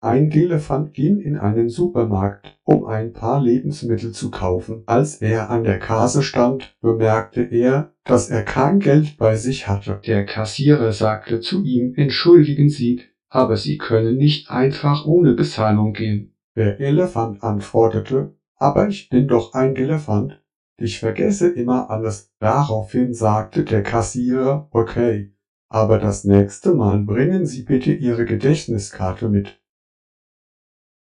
Ein Elefant ging in einen Supermarkt, um ein paar Lebensmittel zu kaufen. Als er an der Kasse stand, bemerkte er, dass er kein Geld bei sich hatte. Der Kassierer sagte zu ihm, entschuldigen Sie, aber Sie können nicht einfach ohne Bezahlung gehen. Der Elefant antwortete, aber ich bin doch ein Elefant. Ich vergesse immer alles. Daraufhin sagte der Kassierer, okay, aber das nächste Mal bringen Sie bitte Ihre Gedächtniskarte mit.